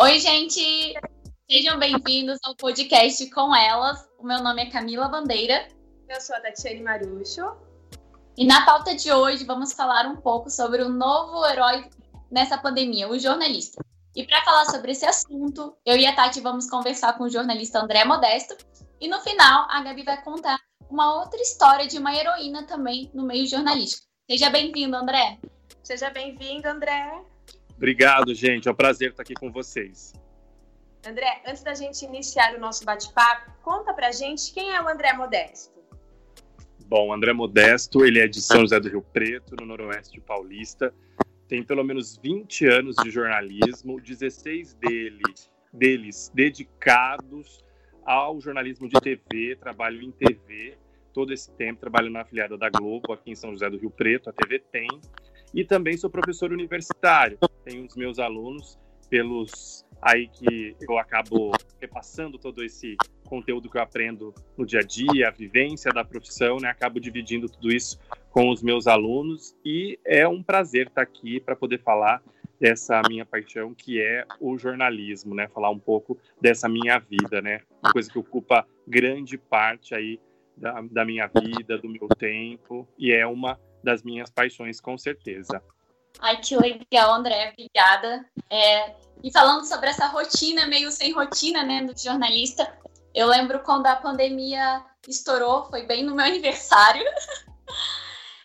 Oi, gente! Sejam bem-vindos ao podcast com elas. O meu nome é Camila Bandeira. Eu sou a Tatiane Marucho. E na pauta de hoje vamos falar um pouco sobre o novo herói nessa pandemia, o jornalista. E para falar sobre esse assunto, eu e a Tati vamos conversar com o jornalista André Modesto. E no final, a Gabi vai contar uma outra história de uma heroína também no meio jornalístico. Seja bem-vindo, André. Seja bem-vindo, André. Obrigado, gente. É um prazer estar aqui com vocês. André, antes da gente iniciar o nosso bate-papo, conta pra gente quem é o André Modesto. Bom, André Modesto, ele é de São José do Rio Preto, no noroeste paulista. Tem pelo menos 20 anos de jornalismo, 16 dele, deles dedicados ao jornalismo de TV, trabalho em TV, todo esse tempo trabalho na afiliada da Globo, aqui em São José do Rio Preto, a TV tem. E também sou professor universitário. Tenho os meus alunos pelos aí que eu acabo repassando todo esse conteúdo que eu aprendo no dia a dia, a vivência da profissão, né? Acabo dividindo tudo isso com os meus alunos e é um prazer estar aqui para poder falar dessa minha paixão que é o jornalismo, né? Falar um pouco dessa minha vida, né? Uma coisa que ocupa grande parte aí da, da minha vida, do meu tempo e é uma das minhas paixões com certeza. Ai, que legal, André, obrigada. É, e falando sobre essa rotina, meio sem rotina, né, do jornalista, eu lembro quando a pandemia estourou, foi bem no meu aniversário.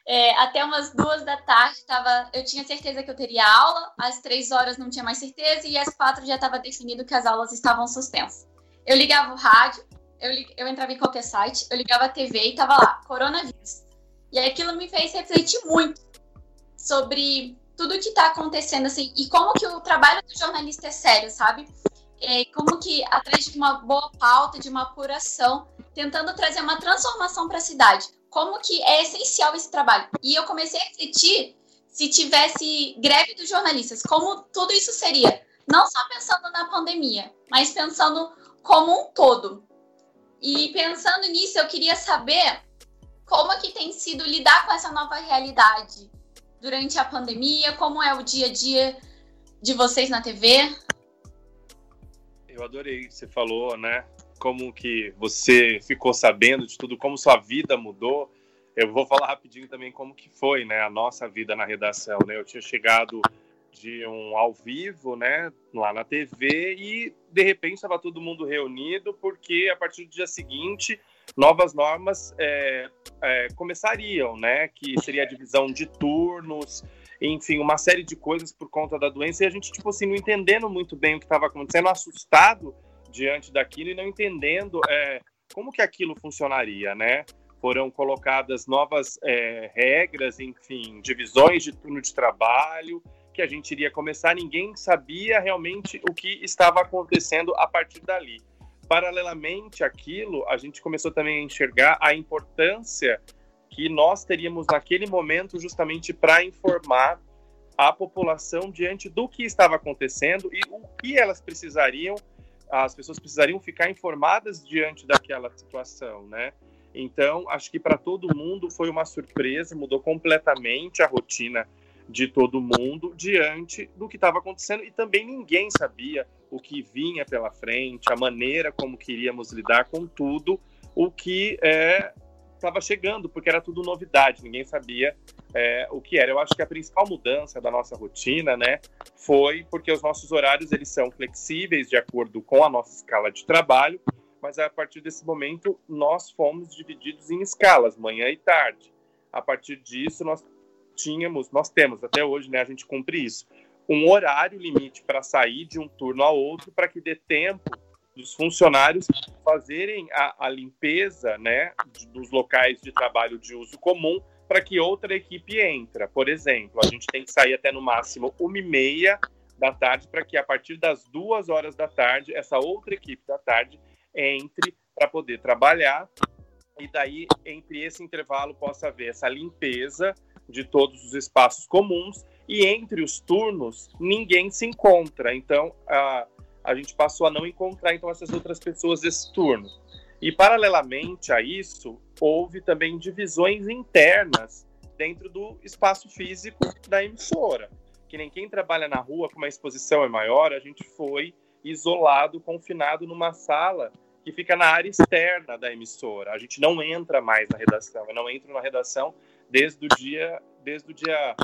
É, até umas duas da tarde, tava, eu tinha certeza que eu teria aula, às três horas não tinha mais certeza, e às quatro já estava definido que as aulas estavam suspensas. Eu ligava o rádio, eu, eu entrava em qualquer site, eu ligava a TV e tava lá, coronavírus. E aquilo me fez refletir muito sobre tudo que está acontecendo, assim, e como que o trabalho do jornalista é sério, sabe? É, como que, atrás de uma boa pauta, de uma apuração, tentando trazer uma transformação para a cidade. Como que é essencial esse trabalho. E eu comecei a refletir se tivesse greve dos jornalistas, como tudo isso seria. Não só pensando na pandemia, mas pensando como um todo. E pensando nisso, eu queria saber como que tem sido lidar com essa nova realidade durante a pandemia? Como é o dia a dia de vocês na TV? Eu adorei você falou, né? Como que você ficou sabendo de tudo, como sua vida mudou. Eu vou falar rapidinho também como que foi, né, a nossa vida na redação, né? Eu tinha chegado de um ao vivo, né, lá na TV e de repente estava todo mundo reunido porque a partir do dia seguinte novas normas é, é, começariam, né? Que seria a divisão de turnos, enfim, uma série de coisas por conta da doença e a gente, tipo assim, não entendendo muito bem o que estava acontecendo, assustado diante daquilo e não entendendo é, como que aquilo funcionaria, né? Foram colocadas novas é, regras, enfim, divisões de turno de trabalho que a gente iria começar, ninguém sabia realmente o que estava acontecendo a partir dali paralelamente àquilo, a gente começou também a enxergar a importância que nós teríamos naquele momento justamente para informar a população diante do que estava acontecendo e o que elas precisariam, as pessoas precisariam ficar informadas diante daquela situação, né? Então, acho que para todo mundo foi uma surpresa, mudou completamente a rotina de todo mundo diante do que estava acontecendo e também ninguém sabia o que vinha pela frente, a maneira como queríamos lidar com tudo o que estava é, chegando, porque era tudo novidade, ninguém sabia é, o que era. Eu acho que a principal mudança da nossa rotina, né, foi porque os nossos horários eles são flexíveis de acordo com a nossa escala de trabalho, mas a partir desse momento nós fomos divididos em escalas, manhã e tarde. A partir disso, nós tínhamos, nós temos até hoje, né, a gente cumpre isso, um horário limite para sair de um turno a outro para que dê tempo dos funcionários fazerem a, a limpeza, né, dos locais de trabalho de uso comum para que outra equipe entre. Por exemplo, a gente tem que sair até no máximo uma e meia da tarde para que a partir das duas horas da tarde essa outra equipe da tarde entre para poder trabalhar e daí entre esse intervalo possa haver essa limpeza de todos os espaços comuns e entre os turnos ninguém se encontra. Então a, a gente passou a não encontrar então essas outras pessoas desse turno. E paralelamente a isso, houve também divisões internas dentro do espaço físico da emissora. Que nem quem trabalha na rua, como a exposição é maior, a gente foi isolado, confinado numa sala que fica na área externa da emissora. A gente não entra mais na redação. Eu não entro na redação desde o dia, desde o dia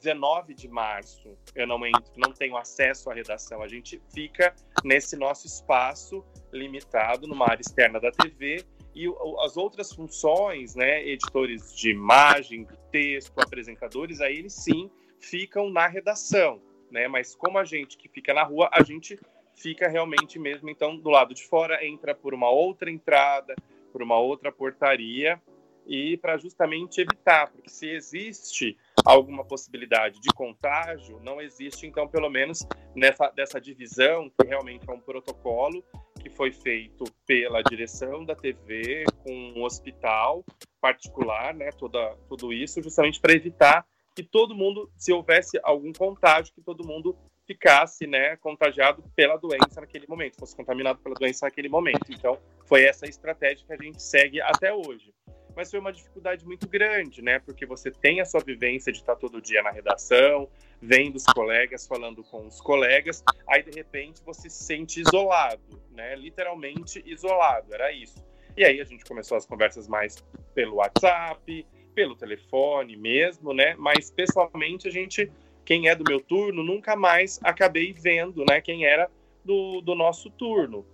19 de março. Eu não entro, não tenho acesso à redação. A gente fica nesse nosso espaço limitado numa área externa da TV e as outras funções, né, editores de imagem, de texto, apresentadores, aí eles sim ficam na redação, né? Mas como a gente que fica na rua, a gente fica realmente mesmo então do lado de fora, entra por uma outra entrada, por uma outra portaria e para justamente evitar, porque se existe alguma possibilidade de contágio, não existe então pelo menos nessa dessa divisão que realmente é um protocolo que foi feito pela direção da TV com um hospital particular, né, toda tudo isso justamente para evitar que todo mundo, se houvesse algum contágio, que todo mundo ficasse, né, contagiado pela doença naquele momento, fosse contaminado pela doença naquele momento. Então, foi essa estratégia que a gente segue até hoje. Mas foi uma dificuldade muito grande, né, porque você tem a sua vivência de estar todo dia na redação, vendo os colegas, falando com os colegas, aí de repente você se sente isolado, né, literalmente isolado, era isso. E aí a gente começou as conversas mais pelo WhatsApp, pelo telefone mesmo, né, mas pessoalmente a gente quem é do meu turno, nunca mais acabei vendo, né, quem era do, do nosso turno.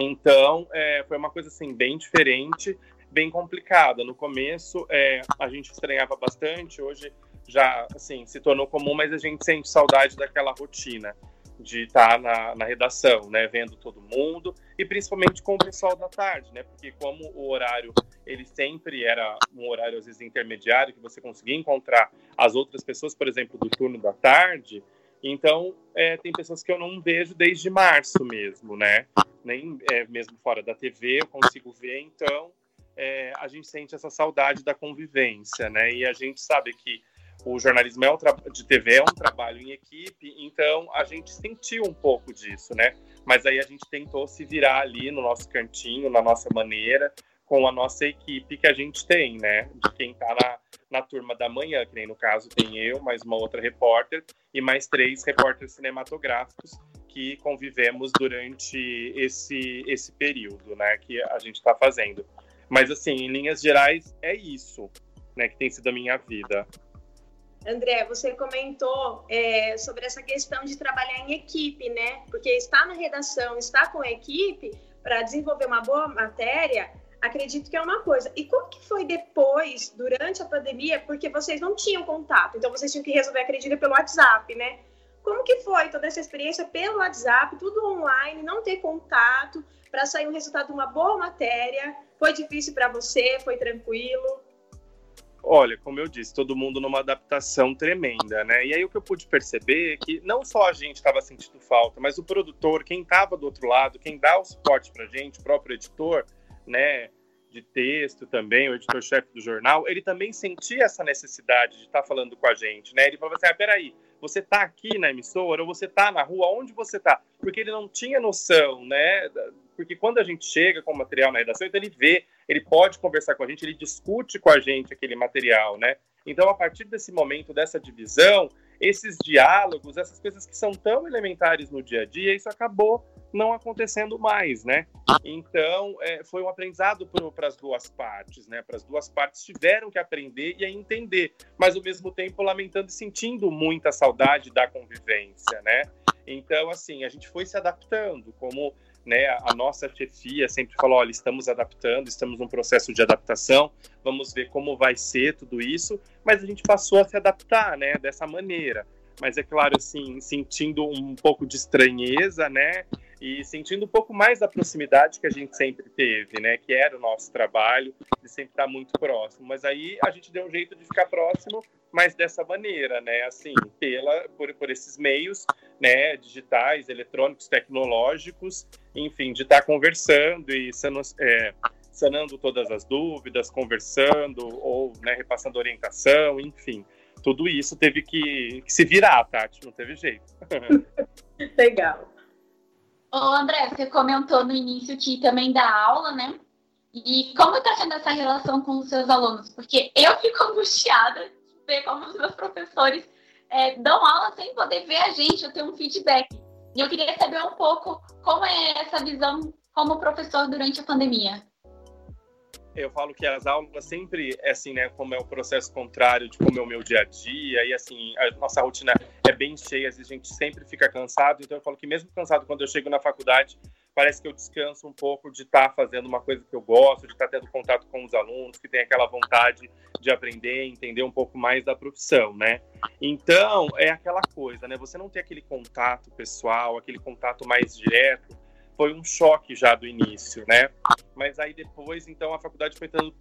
Então, é, foi uma coisa, assim, bem diferente, bem complicada. No começo, é, a gente estranhava bastante, hoje já, assim, se tornou comum, mas a gente sente saudade daquela rotina de estar na, na, redação, né, vendo todo mundo e principalmente com o pessoal da tarde, né, porque como o horário ele sempre era um horário às vezes intermediário que você conseguia encontrar as outras pessoas, por exemplo, do turno da tarde, então é, tem pessoas que eu não vejo desde março mesmo, né, nem é, mesmo fora da TV eu consigo ver, então é, a gente sente essa saudade da convivência, né, e a gente sabe que o jornalismo é um de TV é um trabalho em equipe, então a gente sentiu um pouco disso, né? Mas aí a gente tentou se virar ali no nosso cantinho, na nossa maneira, com a nossa equipe que a gente tem, né? De quem tá na, na turma da manhã, que nem no caso tem eu, mais uma outra repórter e mais três repórteres cinematográficos que convivemos durante esse, esse período, né? Que a gente está fazendo. Mas assim, em linhas gerais, é isso, né? Que tem sido a minha vida. André, você comentou é, sobre essa questão de trabalhar em equipe, né? Porque estar na redação, estar com a equipe para desenvolver uma boa matéria, acredito que é uma coisa. E como que foi depois, durante a pandemia, porque vocês não tinham contato, então vocês tinham que resolver, acredito, pelo WhatsApp, né? Como que foi toda essa experiência pelo WhatsApp, tudo online, não ter contato, para sair um resultado de uma boa matéria? Foi difícil para você? Foi tranquilo? Olha, como eu disse, todo mundo numa adaptação tremenda, né? E aí o que eu pude perceber é que não só a gente estava sentindo falta, mas o produtor, quem estava do outro lado, quem dá o suporte para gente, o próprio editor, né, de texto também, o editor-chefe do jornal, ele também sentia essa necessidade de estar tá falando com a gente, né? Ele falava assim, ah, peraí, você está aqui na emissora ou você está na rua, onde você está? Porque ele não tinha noção, né? Porque quando a gente chega com o material na redação, então ele vê, ele pode conversar com a gente, ele discute com a gente aquele material, né? Então, a partir desse momento, dessa divisão, esses diálogos, essas coisas que são tão elementares no dia a dia, isso acabou não acontecendo mais, né? Então, é, foi um aprendizado para as duas partes, né? Para as duas partes tiveram que aprender e entender, mas ao mesmo tempo lamentando e sentindo muita saudade da convivência, né? Então, assim, a gente foi se adaptando, como né, a nossa chefia sempre falou, olha, estamos adaptando, estamos num processo de adaptação, vamos ver como vai ser tudo isso, mas a gente passou a se adaptar, né, dessa maneira. Mas é claro, assim, sentindo um pouco de estranheza, né, e sentindo um pouco mais da proximidade que a gente sempre teve, né? Que era o nosso trabalho, de sempre estar muito próximo. Mas aí a gente deu um jeito de ficar próximo, mas dessa maneira, né? Assim, pela, por, por esses meios, né? Digitais, eletrônicos, tecnológicos, enfim, de estar conversando e sendo, é, sanando todas as dúvidas, conversando ou né, repassando orientação, enfim. Tudo isso teve que, que se virar, Tati, não teve jeito. Legal. Ô, André, você comentou no início que também dá aula, né? E como está sendo essa relação com os seus alunos? Porque eu fico angustiada de ver como os meus professores é, dão aula sem poder ver a gente, eu tenho um feedback. E eu queria saber um pouco como é essa visão como professor durante a pandemia eu falo que as aulas sempre é assim, né? Como é o processo contrário de como é o meu dia a dia, e assim, a nossa rotina bem cheia, a gente sempre fica cansado, então eu falo que mesmo cansado, quando eu chego na faculdade, parece que eu descanso um pouco de estar tá fazendo uma coisa que eu gosto, de estar tá tendo contato com os alunos, que tem aquela vontade de aprender, entender um pouco mais da profissão, né? Então, é aquela coisa, né? Você não tem aquele contato pessoal, aquele contato mais direto, foi um choque já do início, né? Mas aí depois, então, a faculdade foi dando,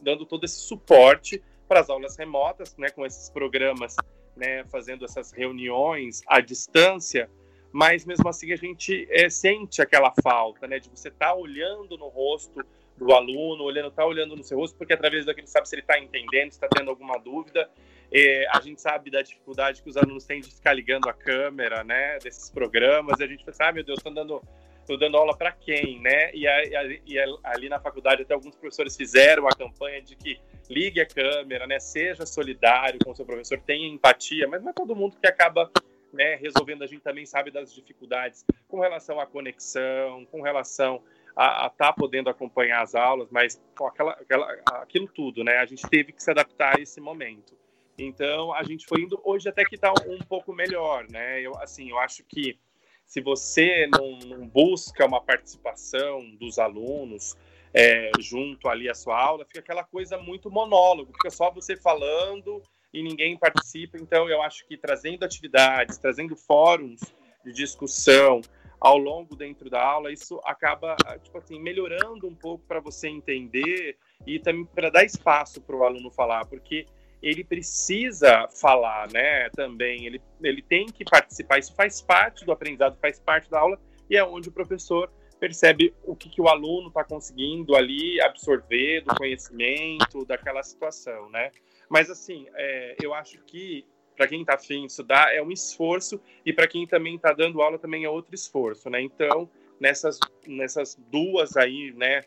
dando todo esse suporte para as aulas remotas, né? Com esses programas, né? Fazendo essas reuniões à distância, mas mesmo assim a gente é, sente aquela falta, né? De você estar tá olhando no rosto do aluno, olhando, tá olhando no seu rosto, porque através daquilo sabe se ele está entendendo, se está tendo alguma dúvida. É, a gente sabe da dificuldade que os alunos têm de ficar ligando a câmera, né? Desses programas, e a gente pensa, ah, meu Deus, estão dando estou dando aula para quem, né? E, a, e a, ali na faculdade até alguns professores fizeram a campanha de que ligue a câmera, né? Seja solidário com o seu professor, tenha empatia, mas não é todo mundo que acaba né, resolvendo. A gente também sabe das dificuldades com relação à conexão, com relação a estar tá podendo acompanhar as aulas, mas com aquela, aquela, aquilo tudo, né? A gente teve que se adaptar a esse momento. Então a gente foi indo hoje até que está um pouco melhor, né? Eu assim, eu acho que se você não, não busca uma participação dos alunos é, junto ali à sua aula, fica aquela coisa muito monólogo, fica só você falando e ninguém participa. Então, eu acho que trazendo atividades, trazendo fóruns de discussão ao longo dentro da aula, isso acaba tipo assim melhorando um pouco para você entender e também para dar espaço para o aluno falar, porque ele precisa falar, né? Também ele, ele tem que participar. Isso faz parte do aprendizado, faz parte da aula e é onde o professor percebe o que, que o aluno está conseguindo ali absorver do conhecimento, daquela situação, né? Mas assim, é, eu acho que para quem está afim de estudar é um esforço e para quem também está dando aula também é outro esforço, né? Então nessas nessas duas aí, né?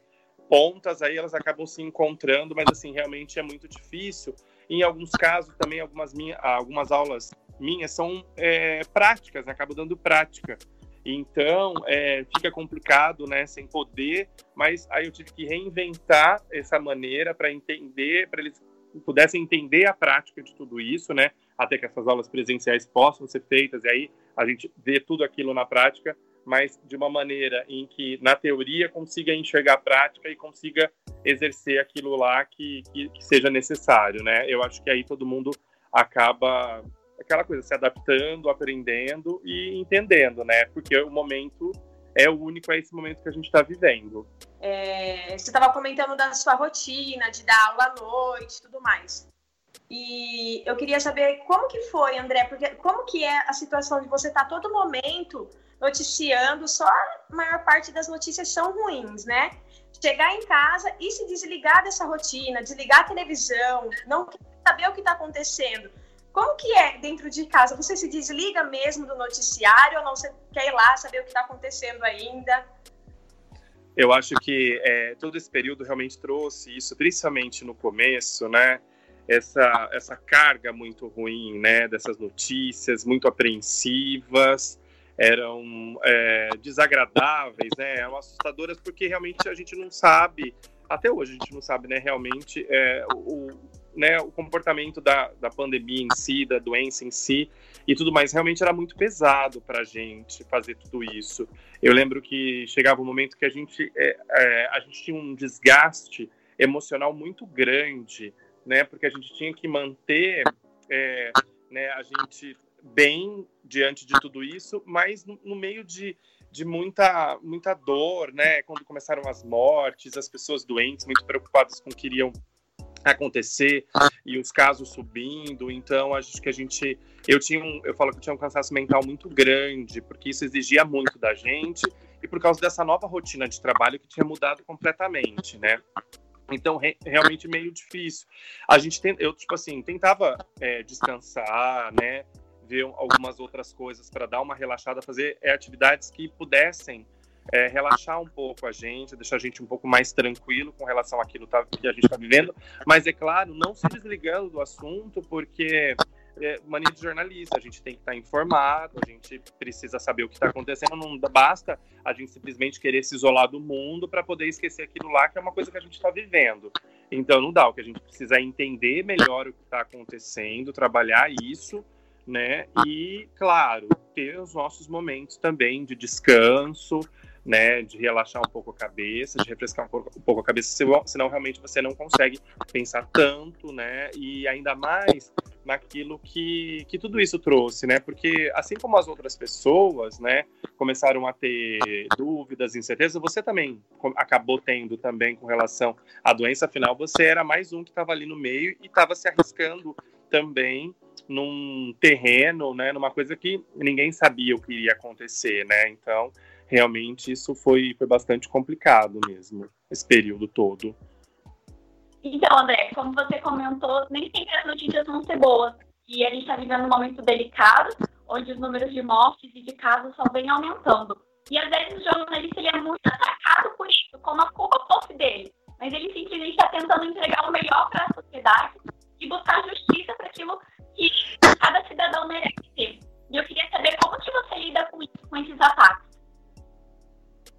Pontas aí elas acabam se encontrando, mas assim realmente é muito difícil em alguns casos, também algumas, minha, algumas aulas minhas são é, práticas, né? acabo dando prática. Então, é, fica complicado, né, sem poder, mas aí eu tive que reinventar essa maneira para entender, para eles pudessem entender a prática de tudo isso, né, até que essas aulas presenciais possam ser feitas, e aí a gente vê tudo aquilo na prática, mas de uma maneira em que, na teoria, consiga enxergar a prática e consiga exercer aquilo lá que, que, que, seja necessário, né? Eu acho que aí todo mundo acaba aquela coisa se adaptando, aprendendo e entendendo, né? Porque o momento é único, é esse momento que a gente está vivendo. É, você estava comentando da sua rotina, de dar aula à noite, tudo mais. E eu queria saber como que foi, André, porque como que é a situação de você estar tá todo momento noticiando, só a maior parte das notícias são ruins, né? Chegar em casa e se desligar dessa rotina, desligar a televisão, não saber o que está acontecendo. Como que é dentro de casa? Você se desliga mesmo do noticiário ou não? Você quer ir lá saber o que está acontecendo ainda? Eu acho que é, todo esse período realmente trouxe isso, principalmente no começo, né? Essa, essa carga muito ruim, né? Dessas notícias muito apreensivas, eram é, desagradáveis, né, eram assustadoras, porque realmente a gente não sabe, até hoje a gente não sabe, né, realmente é, o, né, o comportamento da, da pandemia em si, da doença em si e tudo mais. Realmente era muito pesado para a gente fazer tudo isso. Eu lembro que chegava um momento que a gente, é, é, a gente tinha um desgaste emocional muito grande, né, porque a gente tinha que manter é, né, a gente bem diante de tudo isso, mas no, meio de, de muita, muita dor, né? Quando começaram as mortes, as pessoas doentes, muito preocupadas com o que iriam acontecer e os casos subindo. Então, acho que a gente, eu tinha um, eu falo que eu tinha um cansaço mental muito grande, porque isso exigia muito da gente e por causa dessa nova rotina de trabalho que tinha mudado completamente, né? Então, re realmente meio difícil. A gente tem, eu tipo assim, tentava é, descansar, né? Ver algumas outras coisas para dar uma relaxada, fazer é, atividades que pudessem é, relaxar um pouco a gente, deixar a gente um pouco mais tranquilo com relação àquilo tá, que a gente está vivendo. Mas, é claro, não se desligando do assunto, porque é, mania de jornalista, a gente tem que estar informado, a gente precisa saber o que está acontecendo, não basta a gente simplesmente querer se isolar do mundo para poder esquecer aquilo lá, que é uma coisa que a gente está vivendo. Então não dá, o que a gente precisa é entender melhor o que está acontecendo, trabalhar isso, né? E, claro, ter os nossos momentos também de descanso, né, de relaxar um pouco a cabeça, de refrescar um pouco, um pouco a cabeça, senão realmente você não consegue pensar tanto, né, e ainda mais naquilo que, que tudo isso trouxe, né, porque assim como as outras pessoas, né, começaram a ter dúvidas, incertezas, você também acabou tendo também com relação à doença, afinal você era mais um que estava ali no meio e estava se arriscando também num terreno, né, numa coisa que ninguém sabia o que iria acontecer, né, então realmente isso foi, foi bastante complicado mesmo, esse período todo. Então, André, como você comentou, nem sempre as notícias vão ser boas. E a gente está vivendo um momento delicado, onde os números de mortes e de casos só vêm aumentando. E às vezes o jornalista ele é muito atacado por isso, como a culpa fosse dele. Mas ele simplesmente está tentando entregar o melhor para a sociedade e buscar justiça para aquilo que cada cidadão merece ter. E eu queria saber como que você lida com, isso, com esses ataques.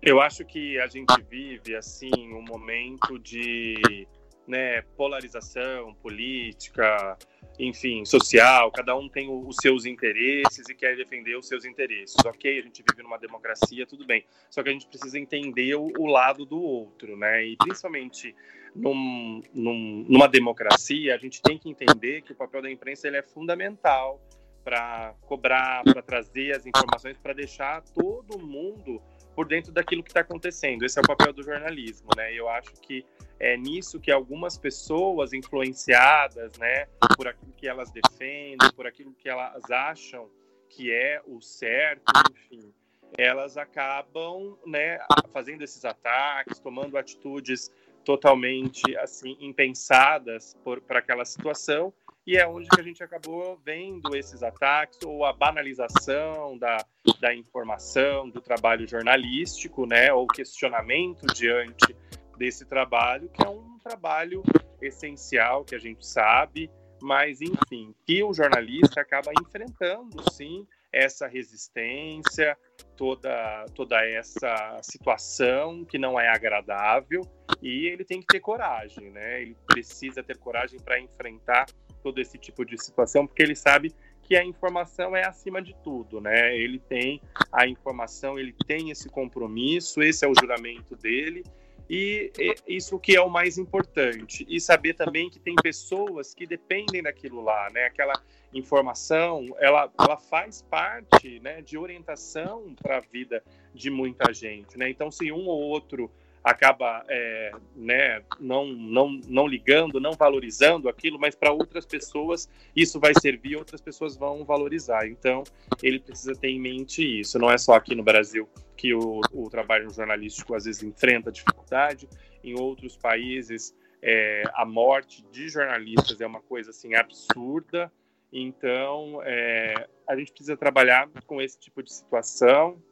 Eu acho que a gente vive assim um momento de né, polarização política, enfim, social. Cada um tem os seus interesses e quer defender os seus interesses. Ok, a gente vive numa democracia, tudo bem. Só que a gente precisa entender o, o lado do outro, né? E principalmente num, num, numa democracia, a gente tem que entender que o papel da imprensa ele é fundamental para cobrar, para trazer as informações, para deixar todo mundo por dentro daquilo que está acontecendo. Esse é o papel do jornalismo, né? Eu acho que é nisso que algumas pessoas influenciadas, né, por aquilo que elas defendem, por aquilo que elas acham que é o certo, enfim, elas acabam, né, fazendo esses ataques, tomando atitudes totalmente assim impensadas para aquela situação. E é onde que a gente acabou vendo esses ataques ou a banalização da, da informação, do trabalho jornalístico, né, ou questionamento diante desse trabalho, que é um trabalho essencial, que a gente sabe, mas, enfim, que o jornalista acaba enfrentando, sim, essa resistência, toda, toda essa situação que não é agradável, e ele tem que ter coragem, né? Ele precisa ter coragem para enfrentar todo esse tipo de situação, porque ele sabe que a informação é acima de tudo, né? Ele tem a informação, ele tem esse compromisso, esse é o juramento dele, e isso que é o mais importante. E saber também que tem pessoas que dependem daquilo lá, né? Aquela informação, ela, ela faz parte né, de orientação para a vida de muita gente, né? Então, se um ou outro acaba é, né, não, não, não ligando, não valorizando aquilo, mas para outras pessoas isso vai servir, outras pessoas vão valorizar. Então, ele precisa ter em mente isso. Não é só aqui no Brasil que o, o trabalho jornalístico às vezes enfrenta dificuldade, em outros países é, a morte de jornalistas é uma coisa assim absurda. Então, é, a gente precisa trabalhar com esse tipo de situação,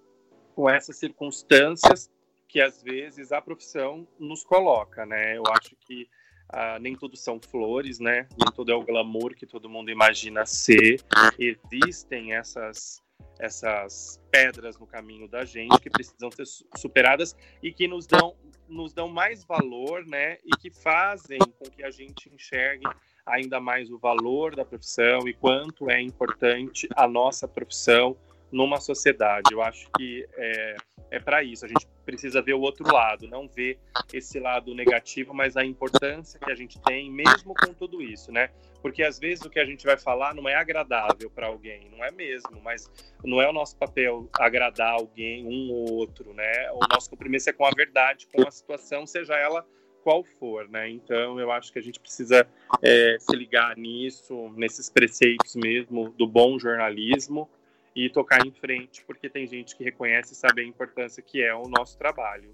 com essas circunstâncias que às vezes a profissão nos coloca, né? Eu acho que ah, nem tudo são flores, né? Nem tudo é o glamour que todo mundo imagina ser. Existem essas essas pedras no caminho da gente que precisam ser superadas e que nos dão nos dão mais valor, né? E que fazem com que a gente enxergue ainda mais o valor da profissão e quanto é importante a nossa profissão numa sociedade. Eu acho que é, é para isso. A gente precisa ver o outro lado, não ver esse lado negativo, mas a importância que a gente tem, mesmo com tudo isso, né? Porque às vezes o que a gente vai falar não é agradável para alguém, não é mesmo, mas não é o nosso papel agradar alguém, um ou outro, né? O nosso compromisso é com a verdade, com a situação, seja ela qual for, né? Então eu acho que a gente precisa é, se ligar nisso, nesses preceitos mesmo do bom jornalismo e tocar em frente, porque tem gente que reconhece e sabe a importância que é o nosso trabalho.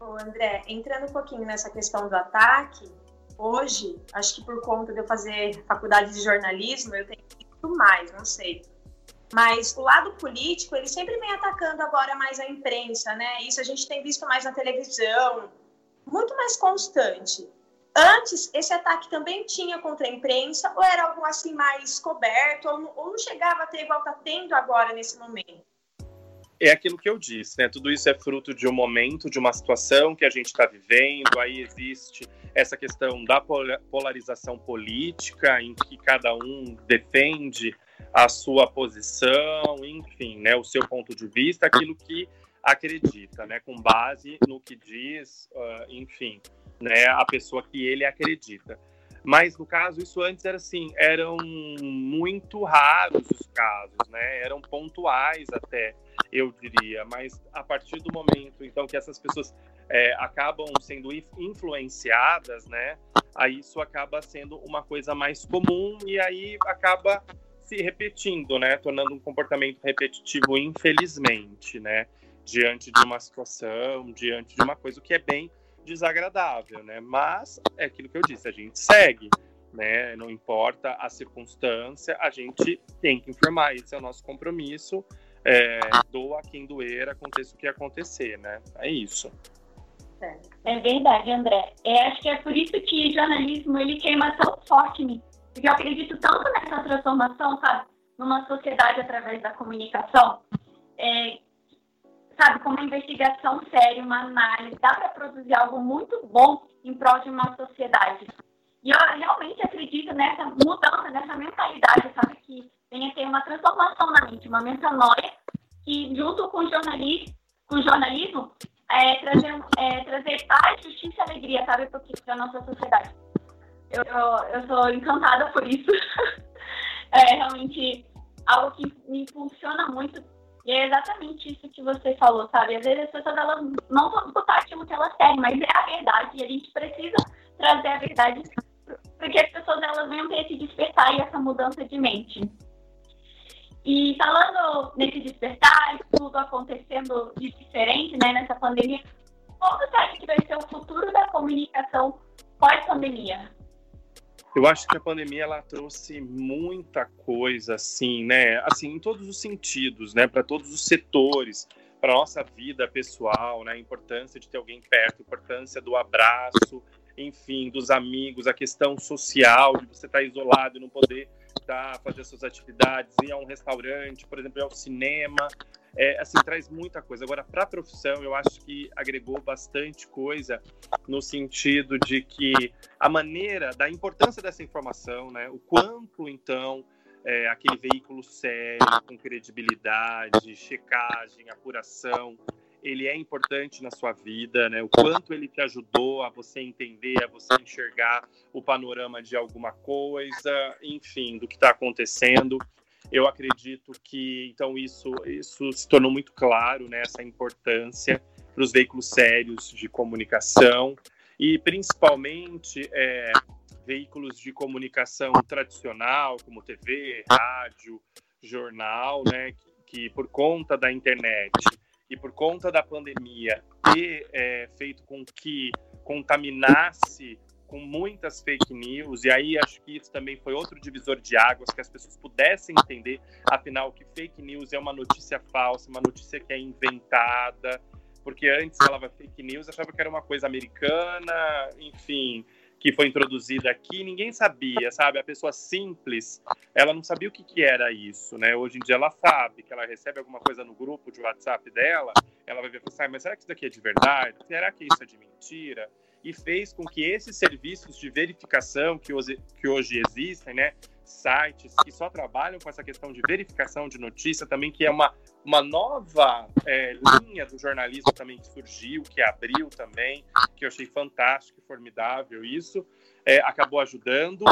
Ô André, entrando um pouquinho nessa questão do ataque, hoje, acho que por conta de eu fazer faculdade de jornalismo, eu tenho muito mais, não sei. Mas o lado político, ele sempre vem atacando agora mais a imprensa, né? Isso a gente tem visto mais na televisão, muito mais constante. Antes, esse ataque também tinha contra a imprensa, ou era algo assim mais coberto, ou, ou não chegava a ter igual está tendo agora nesse momento? É aquilo que eu disse, né? Tudo isso é fruto de um momento, de uma situação que a gente está vivendo. Aí existe essa questão da polarização política, em que cada um defende a sua posição, enfim, né, o seu ponto de vista, aquilo que acredita, né, com base no que diz, uh, enfim, né, a pessoa que ele acredita. Mas no caso, isso antes era assim, eram muito raros os casos, né? Eram pontuais até, eu diria. Mas a partir do momento, então, que essas pessoas é, acabam sendo influenciadas, né? Aí isso acaba sendo uma coisa mais comum e aí acaba se repetindo, né? Tornando um comportamento repetitivo, infelizmente, né? Diante de uma situação, diante de uma coisa, que é bem desagradável, né? Mas é aquilo que eu disse, a gente segue, né? Não importa a circunstância, a gente tem que informar. Esse é o nosso compromisso. É, doa quem doer, aconteça o que acontecer, né? É isso. É verdade, André. É, acho que é por isso que jornalismo ele queima tão forte. Porque eu acredito tanto nessa transformação, sabe? Numa sociedade através da comunicação. É, sabe, com uma investigação séria, uma análise, dá para produzir algo muito bom em prol de uma sociedade. E eu realmente acredito nessa mudança, nessa mentalidade, sabe, que venha ter uma transformação na mente, uma metanoia, que junto com o jornalismo, com o jornalismo é, trazer, é, trazer paz, justiça e alegria, sabe, para a nossa sociedade. Eu, eu, eu sou encantada por isso. é realmente algo que me impulsiona muito e é exatamente isso que você falou, sabe? Às vezes as pessoas elas não vão escutar aquilo que elas querem, mas é a verdade e a gente precisa trazer a verdade porque as pessoas elas venham ter esse despertar e essa mudança de mente. E falando nesse despertar, tudo acontecendo de diferente, né, nessa pandemia, como você acha que vai ser o futuro da comunicação pós-pandemia? Eu acho que a pandemia ela trouxe muita coisa, assim, né? Assim, em todos os sentidos, né? Para todos os setores, para nossa vida pessoal, né? A importância de ter alguém perto, a importância do abraço, enfim, dos amigos, a questão social de você estar tá isolado e não poder estar tá, fazer suas atividades, ir a um restaurante, por exemplo, ir ao cinema, é, assim, traz muita coisa. Agora, para a profissão, eu acho que agregou bastante coisa no sentido de que a maneira da importância dessa informação, né? O quanto, então, é, aquele veículo sério, com credibilidade, checagem, apuração, ele é importante na sua vida, né? O quanto ele te ajudou a você entender, a você enxergar o panorama de alguma coisa, enfim, do que está acontecendo. Eu acredito que então isso isso se tornou muito claro, né, essa importância para os veículos sérios de comunicação e principalmente é, veículos de comunicação tradicional como TV, rádio, jornal, né, que, que por conta da internet e por conta da pandemia ter é, feito com que contaminasse com muitas fake news, e aí acho que isso também foi outro divisor de águas, que as pessoas pudessem entender, afinal, que fake news é uma notícia falsa, uma notícia que é inventada, porque antes falava fake news, achava que era uma coisa americana, enfim, que foi introduzida aqui, ninguém sabia, sabe? A pessoa simples, ela não sabia o que, que era isso, né? Hoje em dia ela sabe que ela recebe alguma coisa no grupo de WhatsApp dela, ela vai ver e assim, mas será que isso daqui é de verdade? Será que isso é de mentira? E fez com que esses serviços de verificação que hoje, que hoje existem, né, sites que só trabalham com essa questão de verificação de notícia, também que é uma, uma nova é, linha do jornalismo também que surgiu, que abriu também, que eu achei fantástico formidável isso, é, acabou ajudando.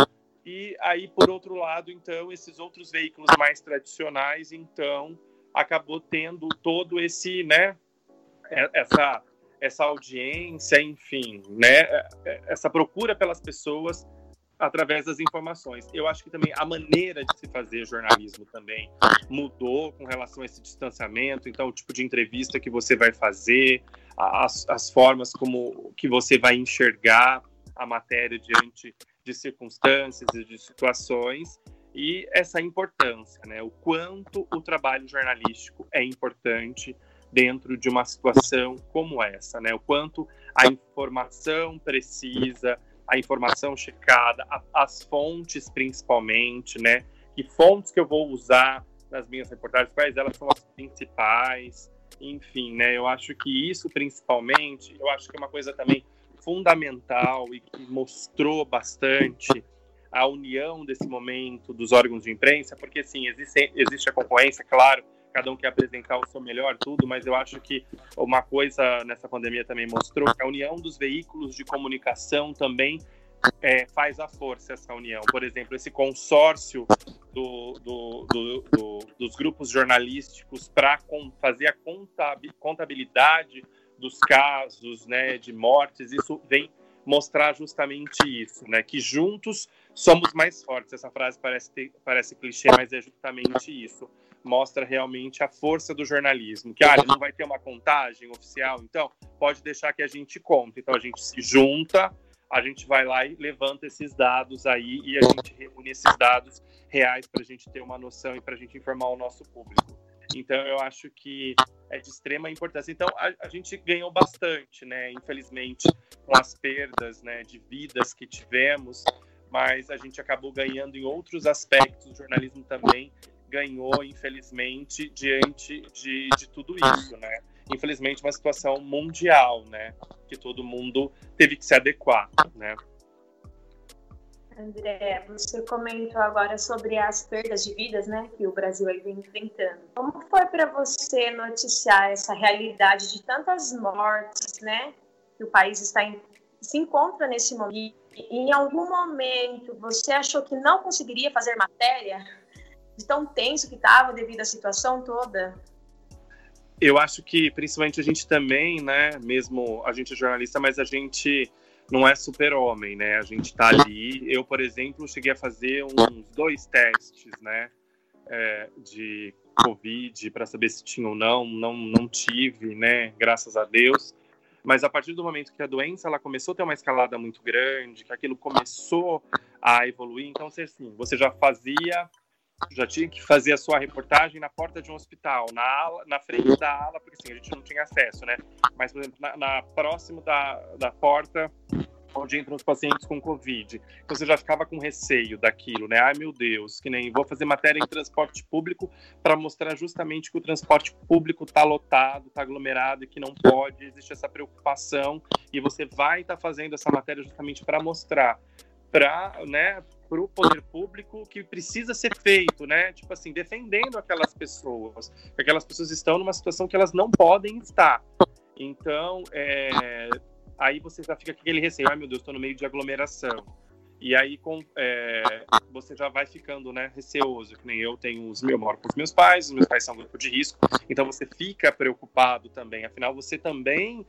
E aí, por outro lado, então, esses outros veículos mais tradicionais, então, acabou tendo todo esse, né, é, essa essa audiência, enfim, né, essa procura pelas pessoas através das informações. Eu acho que também a maneira de se fazer jornalismo também mudou com relação a esse distanciamento. Então, o tipo de entrevista que você vai fazer, as, as formas como que você vai enxergar a matéria diante de circunstâncias e de situações e essa importância, né? O quanto o trabalho jornalístico é importante dentro de uma situação como essa, né? O quanto a informação precisa, a informação checada, a, as fontes principalmente, né? Que fontes que eu vou usar nas minhas reportagens, quais elas são as principais, enfim, né? Eu acho que isso principalmente, eu acho que é uma coisa também fundamental e que mostrou bastante a união desse momento dos órgãos de imprensa, porque sim, existe, existe a concorrência, claro, cada um quer apresentar o seu melhor, tudo, mas eu acho que uma coisa nessa pandemia também mostrou que a união dos veículos de comunicação também é, faz a força essa união. Por exemplo, esse consórcio do, do, do, dos grupos jornalísticos para fazer a contabilidade dos casos né, de mortes, isso vem mostrar justamente isso, né? Que juntos somos mais fortes. Essa frase parece, parece clichê, mas é justamente isso. Mostra realmente a força do jornalismo. Que, ah, não vai ter uma contagem oficial, então pode deixar que a gente conta. Então a gente se junta, a gente vai lá e levanta esses dados aí e a gente reúne esses dados reais para a gente ter uma noção e para a gente informar o nosso público. Então, eu acho que é de extrema importância. Então, a, a, gente ganhou bastante, né? Infelizmente, com as perdas né, de vidas que tivemos, mas a gente acabou ganhando em outros aspectos. O jornalismo também ganhou, infelizmente, diante de, de tudo isso, né? Infelizmente, uma situação mundial, né? Que todo mundo teve que se adequar, né? André, você comentou agora sobre as perdas de vidas, né, que o Brasil vem enfrentando. Como foi para você noticiar essa realidade de tantas mortes, né, que o país está em, se encontra nesse momento? E, em algum momento você achou que não conseguiria fazer matéria de tão tenso que estava devido à situação toda? Eu acho que principalmente a gente também, né, mesmo a gente é jornalista, mas a gente não é super-homem, né? A gente tá ali. Eu, por exemplo, cheguei a fazer uns dois testes, né? É, de Covid para saber se tinha ou não. Não, não tive, né? Graças a Deus. Mas a partir do momento que a doença ela começou a ter uma escalada muito grande, que aquilo começou a evoluir, então você, assim, você já fazia já tinha que fazer a sua reportagem na porta de um hospital, na, ala, na frente da ala, porque assim, a gente não tinha acesso, né? Mas, por exemplo, na, na próximo da, da porta onde entram os pacientes com Covid. Então você já ficava com receio daquilo, né? Ai meu Deus, que nem vou fazer matéria em transporte público para mostrar justamente que o transporte público está lotado, está aglomerado e que não pode, existe essa preocupação e você vai estar tá fazendo essa matéria justamente para mostrar para né, o poder público que precisa ser feito, né? Tipo assim, defendendo aquelas pessoas. Aquelas pessoas estão numa situação que elas não podem estar. Então, é, aí você já fica com aquele receio, ai meu Deus, estou no meio de aglomeração. E aí com, é, você já vai ficando né, receoso, que nem eu tenho os meus, eu moro com os meus pais, os meus pais são um grupo de risco, então você fica preocupado também. Afinal, você também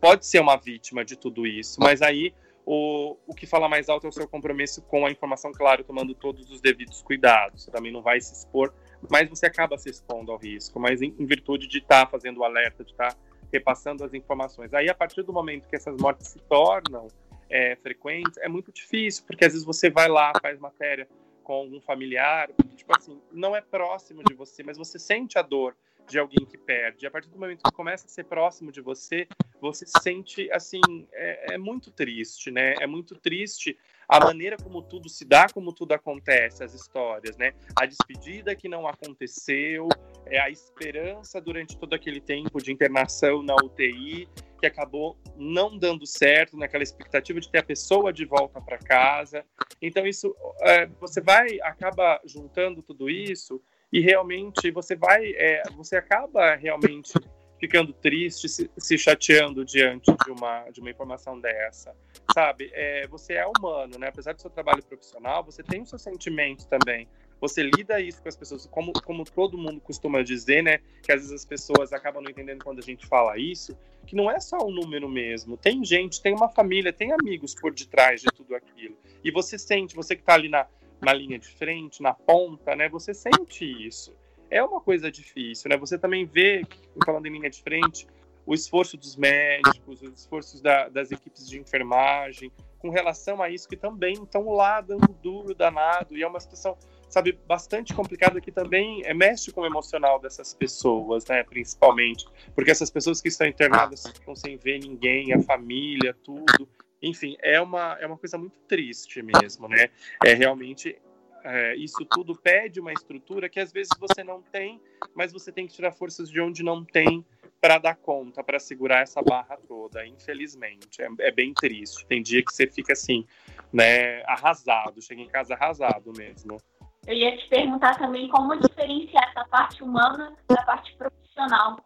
pode ser uma vítima de tudo isso, mas aí o, o que fala mais alto é o seu compromisso com a informação, claro, tomando todos os devidos cuidados. Você também não vai se expor, mas você acaba se expondo ao risco, mas em, em virtude de estar tá fazendo o alerta, de estar tá repassando as informações. Aí, a partir do momento que essas mortes se tornam é, frequentes, é muito difícil, porque às vezes você vai lá, faz matéria com algum familiar, tipo assim, não é próximo de você, mas você sente a dor de alguém que perde. A partir do momento que começa a ser próximo de você, você se sente assim, é, é, muito triste, né? É muito triste a maneira como tudo se dá, como tudo acontece, as histórias, né? A despedida que não aconteceu, é a esperança durante todo aquele tempo de internação na UTI que acabou não dando certo naquela expectativa de ter a pessoa de volta para casa. Então isso, é, você vai acaba juntando tudo isso e realmente você vai, é, você acaba realmente ficando triste, se, se, chateando diante de uma, de uma informação dessa, sabe? É, você é humano, né? Apesar do seu trabalho profissional, você tem os seus sentimentos também. Você lida isso com as pessoas, como, como todo mundo costuma dizer, né? Que às vezes as pessoas acabam não entendendo quando a gente fala isso, que não é só um número mesmo. Tem gente, tem uma família, tem amigos por detrás de tudo aquilo. E você sente, você que está ali na, na linha de frente, na ponta, né? Você sente isso. É uma coisa difícil, né? Você também vê, falando em linha de frente, o esforço dos médicos, os esforços da, das equipes de enfermagem, com relação a isso, que também estão lá dando duro, danado, e é uma situação, sabe, bastante complicada que também é, mexe com o emocional dessas pessoas, né, principalmente, porque essas pessoas que estão internadas ficam sem ver ninguém, a família, tudo, Enfim, é uma, é uma coisa muito triste mesmo, né? É realmente é, isso tudo pede uma estrutura que às vezes você não tem, mas você tem que tirar forças de onde não tem para dar conta, para segurar essa barra toda. Infelizmente, é, é, bem triste. Tem dia que você fica assim, né, arrasado, chega em casa arrasado mesmo. Eu ia te perguntar também como diferenciar essa parte humana da parte profissional.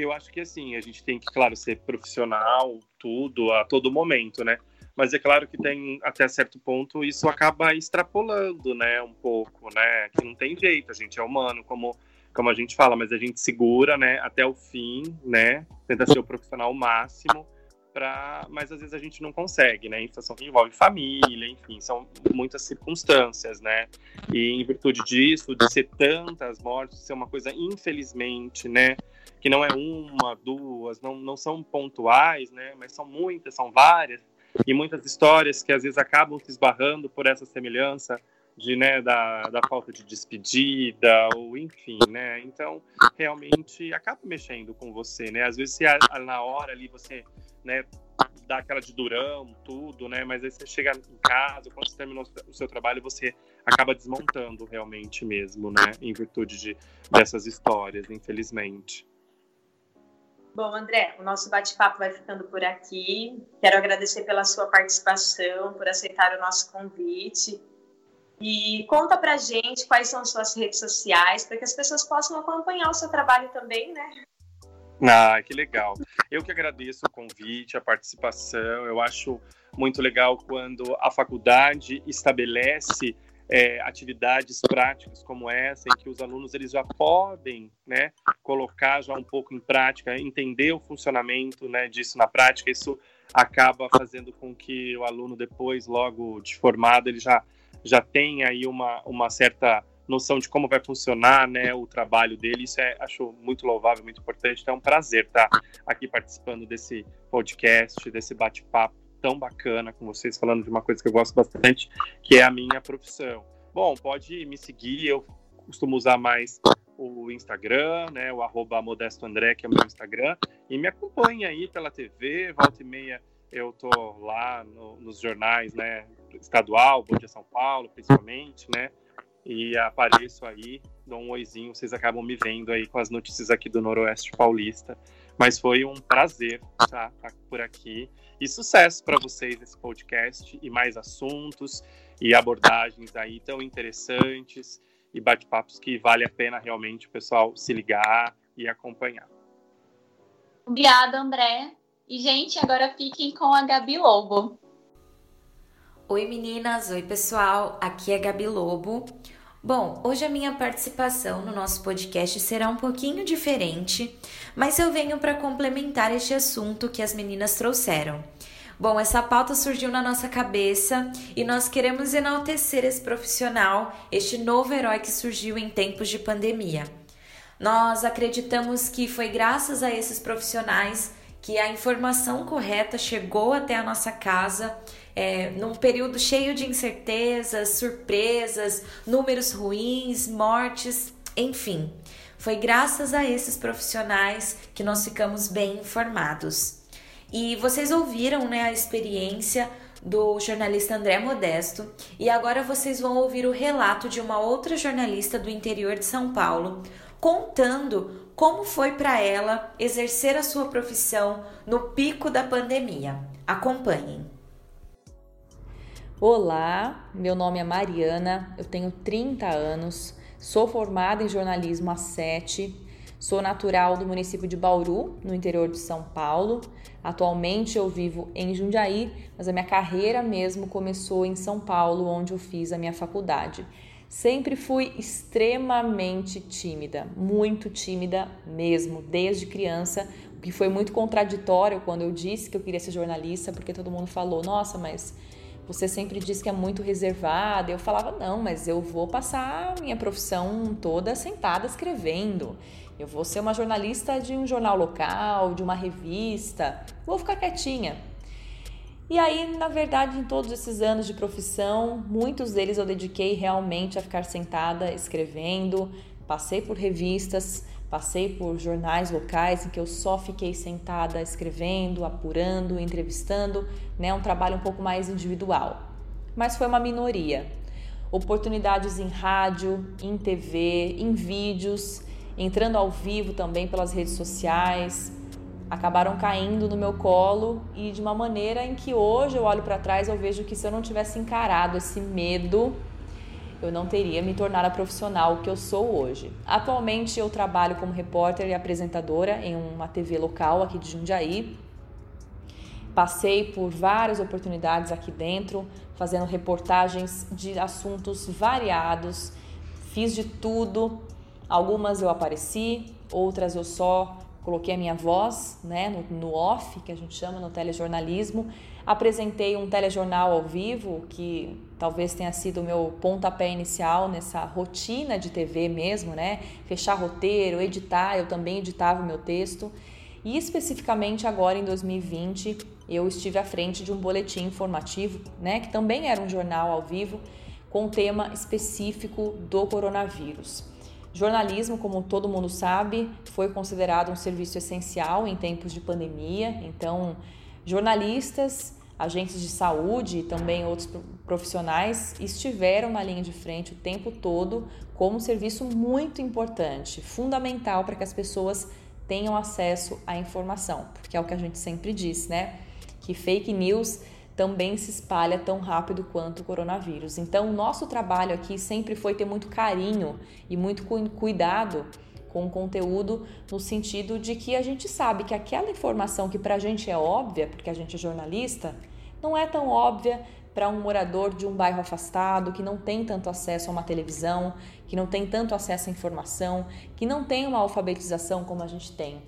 Eu acho que assim, a gente tem que, claro, ser profissional, tudo, a todo momento, né? mas é claro que tem até certo ponto isso acaba extrapolando, né, um pouco, né, que não tem jeito, a gente é humano, como como a gente fala, mas a gente segura, né, até o fim, né, tenta ser o profissional máximo para, mas às vezes a gente não consegue, né, situação que envolve família, enfim, são muitas circunstâncias, né, e em virtude disso, de ser tantas mortes, ser uma coisa infelizmente, né, que não é uma, duas, não, não são pontuais, né, mas são muitas, são várias, e muitas histórias que às vezes acabam se esbarrando por essa semelhança de né da, da falta de despedida ou enfim né. Então realmente acaba mexendo com você né. Às vezes se na hora ali você né dá aquela de durão tudo né mas aí você chega em casa quando você terminou o seu trabalho você acaba desmontando realmente mesmo né em virtude de dessas histórias infelizmente Bom, André, o nosso bate-papo vai ficando por aqui. Quero agradecer pela sua participação, por aceitar o nosso convite. E conta pra gente quais são suas redes sociais, para que as pessoas possam acompanhar o seu trabalho também, né? Ah, que legal. Eu que agradeço o convite, a participação. Eu acho muito legal quando a faculdade estabelece é, atividades práticas como essa, em que os alunos eles já podem né, colocar já um pouco em prática, entender o funcionamento né, disso na prática, isso acaba fazendo com que o aluno depois, logo de formado, ele já, já tenha aí uma, uma certa noção de como vai funcionar né, o trabalho dele. Isso é, acho muito louvável, muito importante. Então é um prazer estar aqui participando desse podcast, desse bate-papo tão bacana com vocês, falando de uma coisa que eu gosto bastante, que é a minha profissão. Bom, pode me seguir, eu costumo usar mais o Instagram, né, o arroba Modesto André, que é o meu Instagram, e me acompanhe aí pela TV, volta e meia eu tô lá no, nos jornais, né, estadual, Bom Dia São Paulo, principalmente, né, e apareço aí, dou um oizinho, vocês acabam me vendo aí com as notícias aqui do Noroeste Paulista, mas foi um prazer estar por aqui e sucesso para vocês nesse podcast e mais assuntos e abordagens aí tão interessantes e bate-papos que vale a pena realmente o pessoal se ligar e acompanhar. Obrigada, André. E, gente, agora fiquem com a Gabi Lobo. Oi, meninas. Oi, pessoal. Aqui é Gabi Lobo. Bom, hoje a minha participação no nosso podcast será um pouquinho diferente, mas eu venho para complementar este assunto que as meninas trouxeram. Bom, essa pauta surgiu na nossa cabeça e nós queremos enaltecer esse profissional, este novo herói que surgiu em tempos de pandemia. Nós acreditamos que foi graças a esses profissionais que a informação correta chegou até a nossa casa é, num período cheio de incertezas, surpresas, números ruins, mortes, enfim. Foi graças a esses profissionais que nós ficamos bem informados. E vocês ouviram né, a experiência do jornalista André Modesto e agora vocês vão ouvir o relato de uma outra jornalista do interior de São Paulo contando como foi para ela exercer a sua profissão no pico da pandemia. Acompanhem. Olá, meu nome é Mariana, eu tenho 30 anos, sou formada em jornalismo há 7, sou natural do município de Bauru, no interior de São Paulo. Atualmente eu vivo em Jundiaí, mas a minha carreira mesmo começou em São Paulo, onde eu fiz a minha faculdade. Sempre fui extremamente tímida, muito tímida mesmo, desde criança, o que foi muito contraditório quando eu disse que eu queria ser jornalista, porque todo mundo falou: "Nossa, mas você sempre diz que é muito reservada. Eu falava, não, mas eu vou passar minha profissão toda sentada escrevendo. Eu vou ser uma jornalista de um jornal local, de uma revista. Vou ficar quietinha. E aí, na verdade, em todos esses anos de profissão, muitos deles eu dediquei realmente a ficar sentada escrevendo. Passei por revistas, Passei por jornais locais em que eu só fiquei sentada escrevendo, apurando, entrevistando, né? Um trabalho um pouco mais individual. Mas foi uma minoria. Oportunidades em rádio, em TV, em vídeos, entrando ao vivo também pelas redes sociais, acabaram caindo no meu colo e de uma maneira em que hoje eu olho para trás eu vejo que se eu não tivesse encarado esse medo eu não teria me tornado a profissional que eu sou hoje. Atualmente eu trabalho como repórter e apresentadora em uma TV local aqui de Jundiaí. Passei por várias oportunidades aqui dentro, fazendo reportagens de assuntos variados. Fiz de tudo. Algumas eu apareci, outras eu só coloquei a minha voz né, no, no off, que a gente chama no telejornalismo. Apresentei um telejornal ao vivo, que talvez tenha sido o meu pontapé inicial nessa rotina de TV mesmo, né? Fechar roteiro, editar, eu também editava o meu texto. E especificamente agora em 2020, eu estive à frente de um boletim informativo, né, que também era um jornal ao vivo com tema específico do coronavírus. Jornalismo, como todo mundo sabe, foi considerado um serviço essencial em tempos de pandemia, então jornalistas agentes de saúde e também outros profissionais estiveram na linha de frente o tempo todo como um serviço muito importante, fundamental para que as pessoas tenham acesso à informação, porque é o que a gente sempre diz, né? Que fake news também se espalha tão rápido quanto o coronavírus. Então, nosso trabalho aqui sempre foi ter muito carinho e muito cuidado com o conteúdo no sentido de que a gente sabe que aquela informação que para a gente é óbvia, porque a gente é jornalista, não é tão óbvia para um morador de um bairro afastado que não tem tanto acesso a uma televisão, que não tem tanto acesso à informação, que não tem uma alfabetização como a gente tem.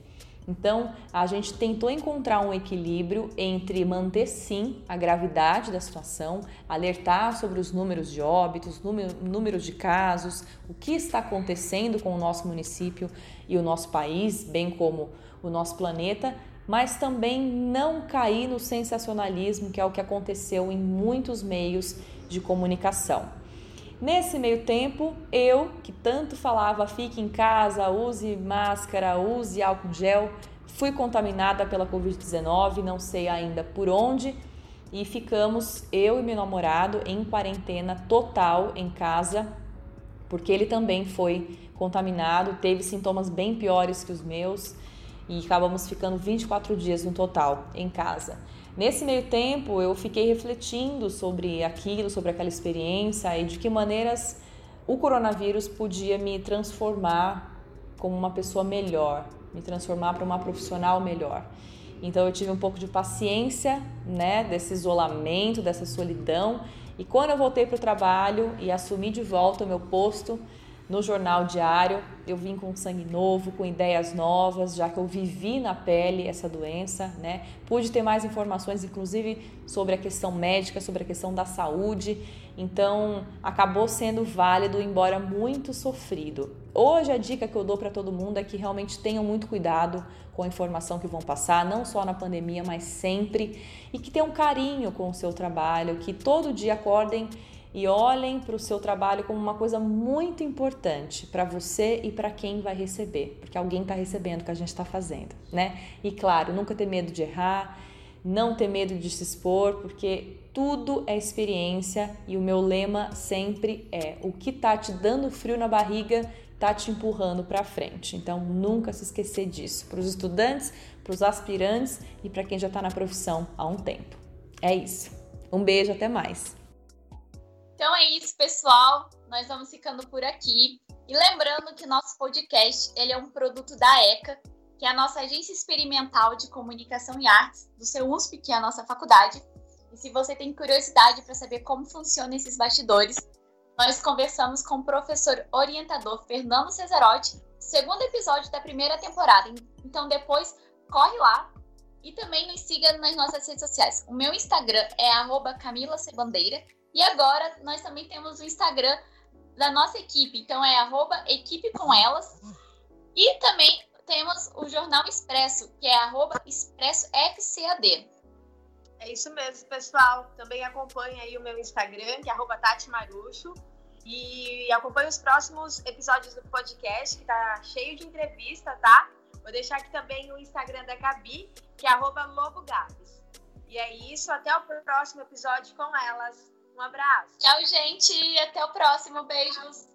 Então, a gente tentou encontrar um equilíbrio entre manter sim a gravidade da situação, alertar sobre os números de óbitos, números de casos, o que está acontecendo com o nosso município e o nosso país, bem como o nosso planeta, mas também não cair no sensacionalismo, que é o que aconteceu em muitos meios de comunicação. Nesse meio tempo, eu, que tanto falava fique em casa, use máscara, use álcool gel, fui contaminada pela Covid-19, não sei ainda por onde, e ficamos, eu e meu namorado, em quarentena total em casa, porque ele também foi contaminado, teve sintomas bem piores que os meus e acabamos ficando 24 dias no total em casa. Nesse meio tempo, eu fiquei refletindo sobre aquilo, sobre aquela experiência e de que maneiras o coronavírus podia me transformar como uma pessoa melhor, me transformar para uma profissional melhor. Então eu tive um pouco de paciência, né, desse isolamento, dessa solidão, e quando eu voltei para o trabalho e assumi de volta o meu posto, no jornal diário. Eu vim com sangue novo, com ideias novas, já que eu vivi na pele essa doença, né? Pude ter mais informações, inclusive sobre a questão médica, sobre a questão da saúde. Então, acabou sendo válido, embora muito sofrido. Hoje a dica que eu dou para todo mundo é que realmente tenham muito cuidado com a informação que vão passar, não só na pandemia, mas sempre, e que tenham carinho com o seu trabalho, que todo dia acordem e olhem para o seu trabalho como uma coisa muito importante para você e para quem vai receber, porque alguém está recebendo o que a gente está fazendo, né? E claro, nunca ter medo de errar, não ter medo de se expor, porque tudo é experiência e o meu lema sempre é: o que está te dando frio na barriga está te empurrando para frente. Então, nunca se esquecer disso para os estudantes, para os aspirantes e para quem já está na profissão há um tempo. É isso. Um beijo, até mais. Então é isso, pessoal. Nós vamos ficando por aqui. E lembrando que nosso podcast ele é um produto da ECA, que é a nossa agência experimental de comunicação e artes do seu USP, que é a nossa faculdade. E se você tem curiosidade para saber como funcionam esses bastidores, nós conversamos com o professor orientador Fernando Cesarotti, segundo episódio da primeira temporada. Então depois corre lá e também nos siga nas nossas redes sociais. O meu Instagram é Camila Cebandeira e agora nós também temos o Instagram da nossa equipe, então é arroba equipe com elas. E também temos o Jornal Expresso, que é arroba Expresso FCAD. É isso mesmo, pessoal. Também acompanha aí o meu Instagram, que é arroba Tati Marucho. E acompanhe os próximos episódios do podcast, que tá cheio de entrevista, tá? Vou deixar aqui também o Instagram da Gabi, que é @lobogabs. E é isso, até o próximo episódio com elas. Um abraço. Tchau, gente, até o próximo. Beijos.